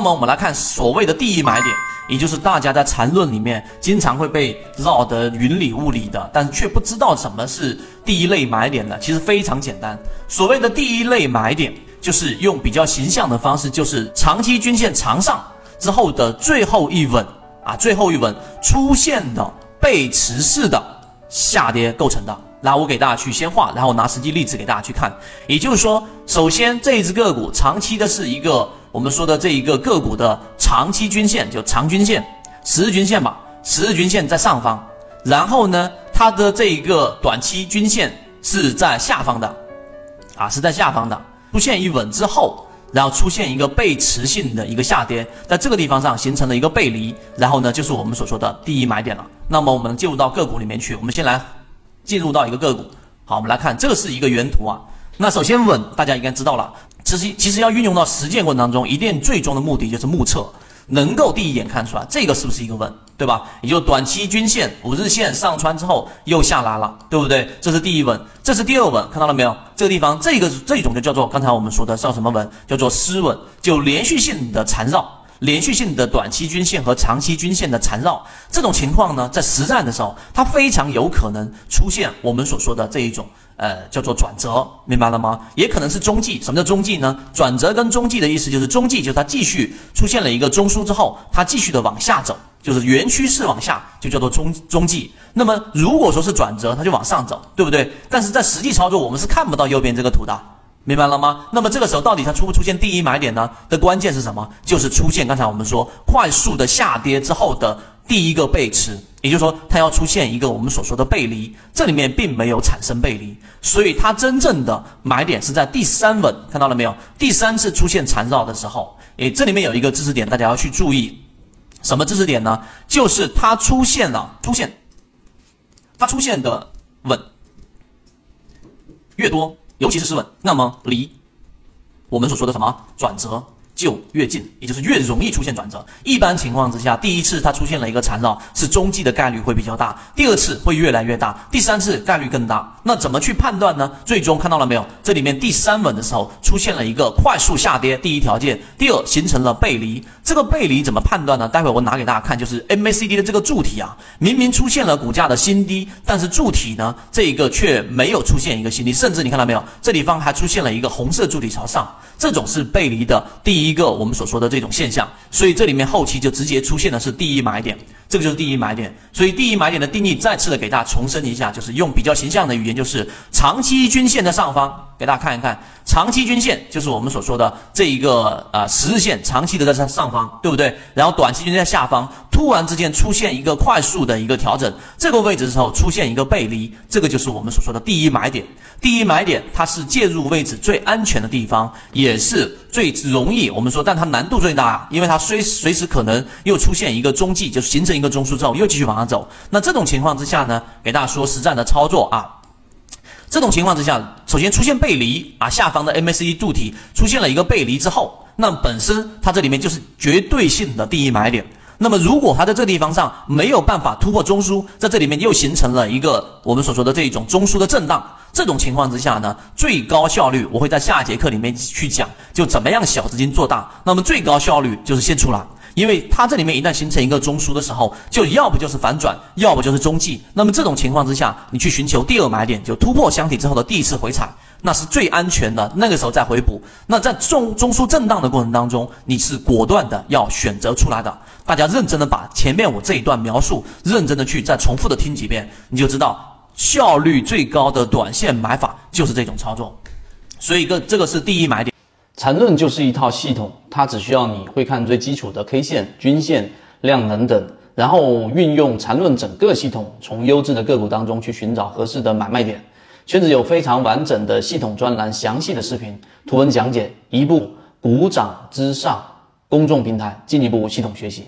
那么我们来看所谓的第一买点，也就是大家在缠论里面经常会被绕得云里雾里的，但却不知道什么是第一类买点的。其实非常简单，所谓的第一类买点，就是用比较形象的方式，就是长期均线长上之后的最后一稳啊，最后一稳出现的背驰式的下跌构成的。那我给大家去先画，然后拿实际例子给大家去看。也就是说，首先这一只个股长期的是一个。我们说的这一个个股的长期均线就长均线、十日均线吧，十日均线在上方，然后呢，它的这一个短期均线是在下方的，啊，是在下方的，出现一稳之后，然后出现一个背驰性的一个下跌，在这个地方上形成了一个背离，然后呢，就是我们所说的第一买点了。那么我们进入到个股里面去，我们先来进入到一个个股，好，我们来看这是一个原图啊。那首先稳，大家应该知道了。其实，其实要运用到实践过程当中，一定最终的目的就是目测，能够第一眼看出来这个是不是一个稳，对吧？也就短期均线五日线上穿之后又下来了，对不对？这是第一稳，这是第二稳，看到了没有？这个地方，这个这种就叫做刚才我们说的叫什么稳？叫做失稳，就连续性的缠绕，连续性的短期均线和长期均线的缠绕，这种情况呢，在实战的时候，它非常有可能出现我们所说的这一种。呃，叫做转折，明白了吗？也可能是中继。什么叫中继呢？转折跟中继的意思就是中继，就是它继续出现了一个中枢之后，它继续的往下走，就是原趋势往下，就叫做中中继。那么如果说是转折，它就往上走，对不对？但是在实际操作，我们是看不到右边这个图的，明白了吗？那么这个时候到底它出不出现第一买点呢？的关键是什么？就是出现刚才我们说快速的下跌之后的。第一个背驰，也就是说，它要出现一个我们所说的背离，这里面并没有产生背离，所以它真正的买点是在第三稳，看到了没有？第三次出现缠绕的时候，诶，这里面有一个知识点，大家要去注意，什么知识点呢？就是它出现了，出现，它出现的稳越多，尤其是失稳，那么离我们所说的什么转折？就越近，也就是越容易出现转折。一般情况之下，第一次它出现了一个缠绕，是中继的概率会比较大；第二次会越来越大，第三次概率更大。那怎么去判断呢？最终看到了没有？这里面第三稳的时候出现了一个快速下跌，第一条件；第二形成了背离。这个背离怎么判断呢？待会我拿给大家看，就是 MACD 的这个柱体啊，明明出现了股价的新低，但是柱体呢，这一个却没有出现一个新低，甚至你看到没有？这地方还出现了一个红色柱体朝上，这种是背离的第一。一个我们所说的这种现象，所以这里面后期就直接出现的是第一买点，这个就是第一买点。所以第一买点的定义再次的给大家重申一下，就是用比较形象的语言，就是长期均线的上方，给大家看一看，长期均线就是我们所说的这一个啊十日线，长期的在上上方，对不对？然后短期均线在下方，突然之间出现一个快速的一个调整，这个位置的时候出现一个背离，这个就是我们所说的第一买点。第一买点，它是介入位置最安全的地方，也是最容易我们说，但它难度最大，因为它随随时可能又出现一个中继，就是形成一个中枢之后又继续往上走。那这种情况之下呢，给大家说实战的操作啊，这种情况之下，首先出现背离啊，下方的 MACD 柱体出现了一个背离之后，那本身它这里面就是绝对性的第一买点。那么，如果它在这个地方上没有办法突破中枢，在这里面又形成了一个我们所说的这一种中枢的震荡，这种情况之下呢，最高效率我会在下节课里面去讲，就怎么样小资金做大。那么最高效率就是先出来，因为它这里面一旦形成一个中枢的时候，就要不就是反转，要不就是中继。那么这种情况之下，你去寻求第二买点，就突破箱体之后的第一次回踩。那是最安全的，那个时候再回补。那在中中枢震荡的过程当中，你是果断的要选择出来的。大家认真的把前面我这一段描述，认真的去再重复的听几遍，你就知道效率最高的短线买法就是这种操作。所以，个这个是第一买点。缠论就是一套系统，它只需要你会看最基础的 K 线、均线、量能等，然后运用缠论整个系统，从优质的个股当中去寻找合适的买卖点。圈子有非常完整的系统专栏，详细的视频、图文讲解，一部股掌之上公众平台，进一步系统学习。